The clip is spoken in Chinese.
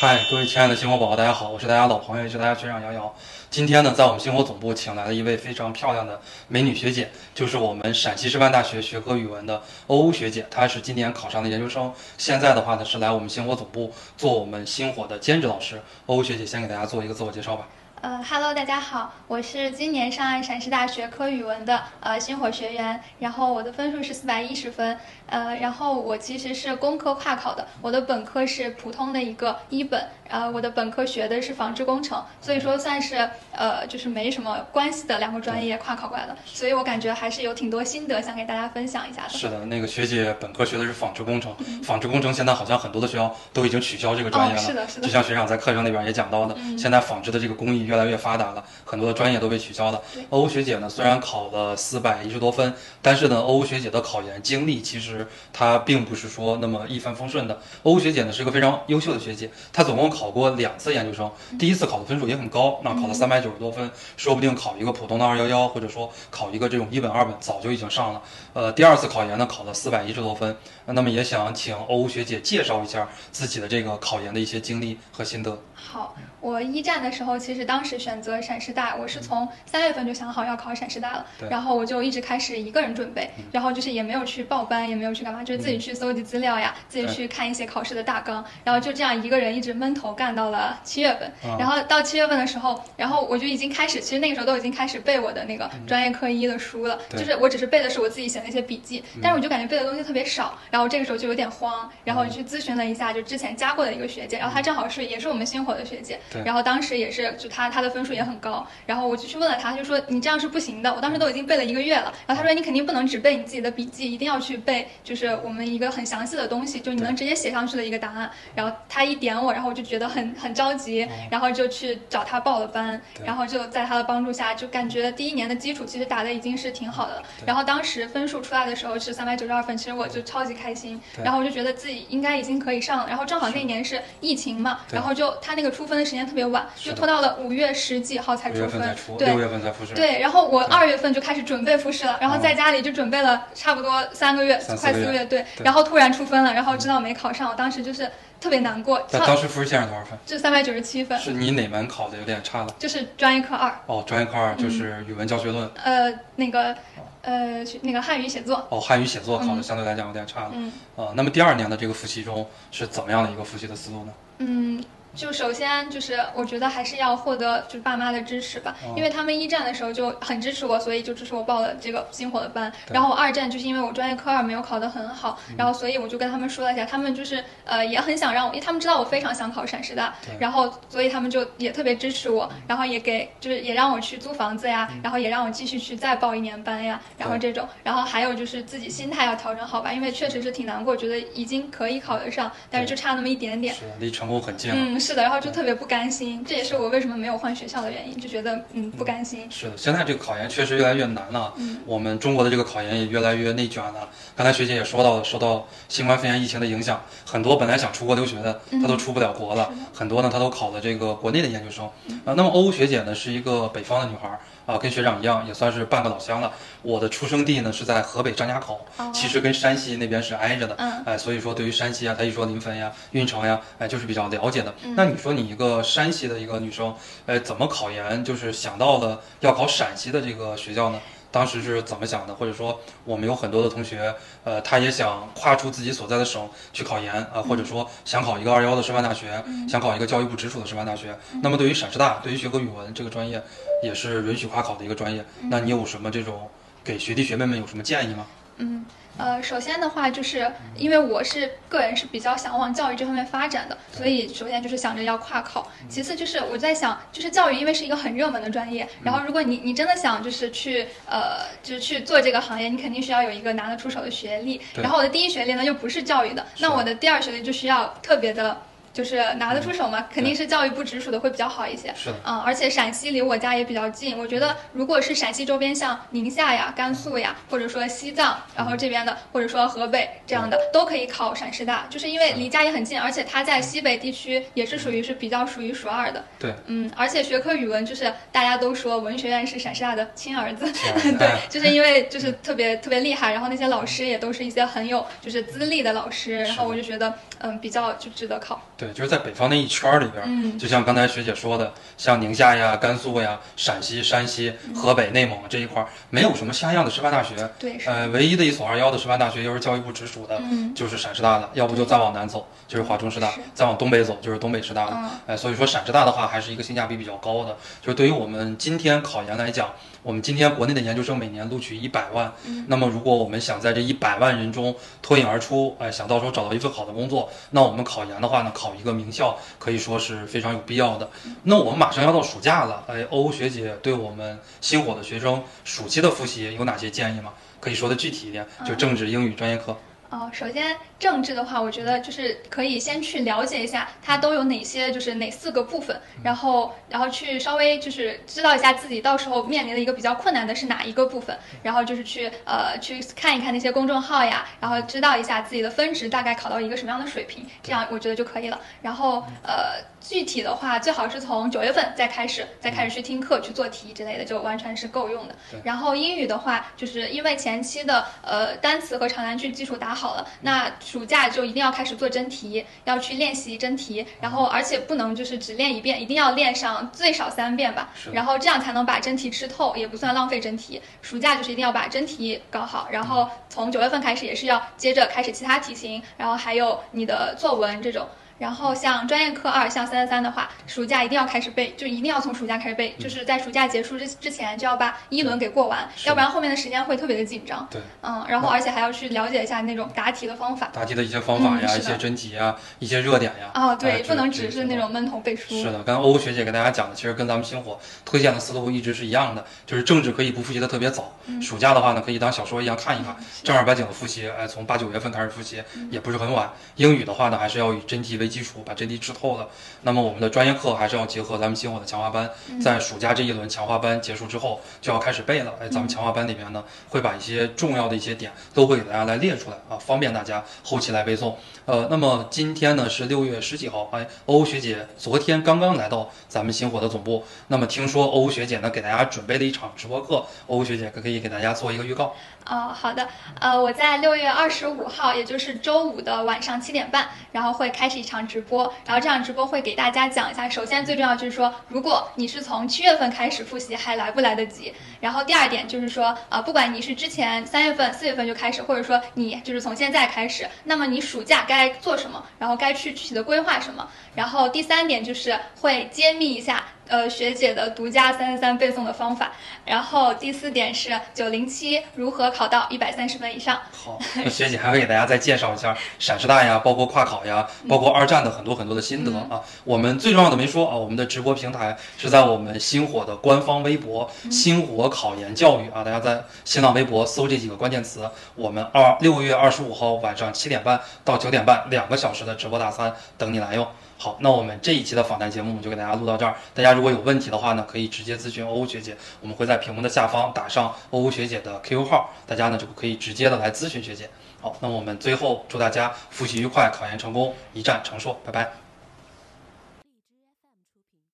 嗨，各位亲爱的星火宝宝，大家好，我是大家老朋友，也是大家学长瑶瑶。今天呢，在我们星火总部请来了一位非常漂亮的美女学姐，就是我们陕西师范大学学科语文的欧欧学姐。她是今年考上的研究生，现在的话呢是来我们星火总部做我们星火的兼职老师。欧欧学姐先给大家做一个自我介绍吧。呃，Hello，大家好，我是今年上岸陕师大学科语文的呃星火学员，然后我的分数是四百一十分，呃，然后我其实是工科跨考的，我的本科是普通的一个一本，呃，我的本科学的是纺织工程，所以说算是呃就是没什么关系的两个专业跨考过来的，所以我感觉还是有挺多心得想给大家分享一下的。是的，那个学姐本科学的是纺织工程，纺织工程现在好像很多的学校都已经取消这个专业了，哦是的是的就像学长在课程里边也讲到的，现在纺织的这个工艺越来越发达了，很多的专业都被取消了。欧欧学姐呢，虽然考了四百一十多分，但是呢，欧欧学姐的考研经历其实她并不是说那么一帆风顺的。欧欧学姐呢是一个非常优秀的学姐，她总共考过两次研究生，第一次考的分数也很高，那考了三百九十多分，说不定考一个普通的二幺幺，或者说考一个这种一本二本，早就已经上了。呃，第二次考研呢考了四百一十多分，那么也想请欧欧学姐介绍一下自己的这个考研的一些经历和心得。好，我一战的时候，其实当时选择陕师大，我是从三月份就想好要考陕师大了对，然后我就一直开始一个人准备，然后就是也没有去报班，也没有去干嘛，就是自己去搜集资料呀，自己去看一些考试的大纲，然后就这样一个人一直闷头干到了七月份，啊。然后到七月份的时候，然后我就已经开始，其实那个时候都已经开始背我的那个专业课一的书了，对。就是我只是背的是我自己写的一些笔记，但是我就感觉背的东西特别少，然后这个时候就有点慌，然后我去咨询了一下，就之前加过的一个学姐，然后她正好是也是我们星火的学姐，然后当时也是就她她的分数也很高，然后我就去问了她，就说你这样是不行的，我当时都已经背了一个月了，然后她说你肯定不能只背你自己的笔记，一定要去背就是我们一个很详细的东西，就你能直接写上去的一个答案，然后她一点我，然后我就觉得很很着急，然后就去找她报了班，然后就在她的帮助下，就感觉第一年的基础其实打的已经是挺好的了。然后当时分数出来的时候是三百九十二分，其实我就超级开心，然后我就觉得自己应该已经可以上了。然后正好那年是疫情嘛，然后就她那个出分的时间特别晚，就拖到了五月十几号才出分出，。对六月份才复试。对，然后我二月份就开始准备复试了，然后哦在家里就准备了差不多三个月，快四个月，对。然后突然出分了，然后知道没考上，我当时就是特别难过，在当时复试线是多少分？就三百九十七分，是你哪门考的有点差了？就是专业课二，哦，专业课二就是语文教学论。呃，那个，呃，那个汉语写作，哦，汉语写作考的嗯相对来讲有点差了。嗯。呃，那么第二年的这个复习中是怎么样的一个复习的思路呢？嗯，就首先就是我觉得还是要获得就是爸妈的支持吧，哦因为他们一战的时候就很支持我，所以就支持我报了这个星火的班。然后我二战就是因为我专业科二没有考得很好，嗯然后所以我就跟他们说了一下，他们就是呃也很想让我，因为他们知道我非常想考陕师大，然后所以他们就也特别支持我，然后也给就是也让我去租房子呀，嗯然后也让我继续去再报一年班呀，然后这种，然后还有就是自己心态要调整好吧，因为确实是挺难过，觉得已经可以考得上，但是就差那么一点点。离成功很近了。嗯，是的，然后就特别不甘心，这也是我为什么没有换学校的原因，就觉得嗯不甘心。是的，现在这个考研确实越来越难了。嗯我们中国的这个考研也越来越内卷了。刚才学姐也说到了，受到新冠肺炎疫情的影响，很多本来想出国留学的，他都出不了国了。很多呢，他都考了这个国内的研究生。啊、那么欧欧学姐呢，是一个北方的女孩儿啊、跟学长一样，也算是半个老乡了。我的出生地呢是在河北张家口，哦其实跟山西那边是挨着的。嗯哎，所以说对于山西啊，他一说临汾呀、运城呀，哎，就是比较了解的。嗯那你说你一个山西的一个女生，呃，怎么考研就是想到了要考陕西的这个学校呢？当时是怎么想的？或者说，我们有很多的同学，呃，他也想跨出自己所在的省去考研啊、或者说想考一个二幺的师范大学，想考一个教育部直属的师范大学。那么对于陕师大，对于学科语文这个专业，也是允许跨考的一个专业。那你有什么这种给学弟学妹们有什么建议吗？嗯，呃，首先的话，就是因为我是个人是比较想往教育这方面发展的，所以首先就是想着要跨考。其次就是我在想，就是教育因为是一个很热门的专业，然后如果你你真的想就是去呃就是去做这个行业，你肯定需要有一个拿得出手的学历。然后我的第一学历呢又不是教育的，那我的第二学历就需要特别的。就是拿得出手嘛，肯定是教育部直属的会比较好一些。是的，嗯，而且陕西离我家也比较近，我觉得如果是陕西周边，像宁夏呀、甘肃呀，或者说西藏，然后这边的，或者说河北这样的，都可以考陕师大，就是因为离家也很近，而且它在西北地区也是属于是比较数一数二的。对，嗯，而且学科语文就是大家都说文学院是陕师大的亲儿子，对哎，就是因为就是特别特别厉害，然后那些老师也都是一些很有就是资历的老师，然后我就觉得嗯比较就值得考。对对，就是在北方那一圈儿里边儿，嗯就像刚才学姐说的，像宁夏呀、甘肃呀、陕西、山西、河北、内蒙这一块儿，没有什么像样的师范大学。对，呃，唯一的一所二幺的师范大学又是教育部直属的，嗯就是陕师大的，要不就再往南走就是华中师大，再往东北走就是东北师大了。嗯哎，所以说陕师大的话还是一个性价比比较高的。就是对于我们今天考研来讲，我们今天国内的研究生每年录取一百万，嗯那么如果我们想在这一百万人中脱颖而出，哎，想到时候找到一份好的工作，那我们考研的话呢，考一个名校可以说是非常有必要的。那我们马上要到暑假了，哎，欧欧学姐对我们新火的学生暑期的复习有哪些建议吗？可以说的具体一点，就政治、英语专业课。哦，首先政治的话，我觉得就是可以先去了解一下它都有哪些，就是哪四个部分，然后然后去稍微就是知道一下自己到时候面临的一个比较困难的是哪一个部分，然后就是去呃去看一看那些公众号呀，然后知道一下自己的分值大概考到一个什么样的水平，这样我觉得就可以了。然后呃具体的话，最好是从九月份再开始，再开始去听课、去做题之类的，就完全是够用的对。然后英语的话，就是因为前期的呃单词和长难句基础打好了，那暑假就一定要开始做真题，要去练习真题，然后而且不能就是只练一遍，一定要练上最少三遍吧，然后这样才能把真题吃透，也不算浪费真题。暑假就是一定要把真题搞好，然后从九月份开始也是要接着开始其他题型，然后还有你的作文这种。然后像专业课二，像三三三的话，暑假一定要开始背，就一定要从暑假开始背，就是在暑假结束之之前就要把一轮给过完，要不然后面的时间会特别的紧张。对，嗯，然后而且还要去了解一下那种答题的方法。答题的一些方法呀，嗯一些真题呀，一些热点呀。哦，哎对，不能只是那种闷头背书。是的，刚刚欧欧学姐给大家讲的，其实跟咱们星火推荐的思路一直是一样的，就是政治可以不复习的特别早，嗯暑假的话呢，可以当小说一样看一看，正儿八经的复习，哎，从八九月份开始复习，嗯也不是很晚。英语的话呢，还是要以真题为基础，把真题吃透了。那么我们的专业课还是要结合咱们星火的强化班，嗯在暑假这一轮强化班结束之后，就要开始背了。哎，咱们强化班里面呢，会把一些重要的一些点都会给大家来列出来啊，方便大家后期来背诵。呃，那么今天呢是六月十几号，哎，欧欧学姐昨天刚刚来到咱们星火的总部。那么听说欧欧学姐呢给大家准备了一场直播课，欧欧学姐可可以给大家做一个预告。哦，好的，呃，我在六月二十五号，也就是周五的晚上七点半，然后会开始一场直播，然后这场直播会给大家讲一下，首先最重要就是说，如果你是从七月份开始复习，还来不来得及？然后第二点就是说，呃，不管你是之前三月份、四月份就开始，或者说你就是从现在开始，那么你暑假该做什么，然后该去具体的规划什么？然后第三点就是会揭秘一下。呃，学姐的独家三三三背诵的方法，然后第四点是九零七如何考到一百三十分以上。好，那学姐还会给大家再介绍一下陕师大呀，包括跨考呀，包括二战的很多很多的心得啊。我们最重要的没说啊，我们的直播平台是在我们星火的官方微博“星火考研教育”啊，大家在新浪微博搜这几个关键词，我们二六月二十五号晚上七点半到九点半两个小时的直播大餐等你来用。好，那我们这一期的访谈节目就给大家录到这儿。大家如果有问题的话呢，可以直接咨询欧欧学姐，我们会在屏幕的下方打上欧欧学姐的 QQ 号，大家呢就可以直接的来咨询学姐。好，那我们最后祝大家复习愉快，考研成功，一战成硕，拜拜。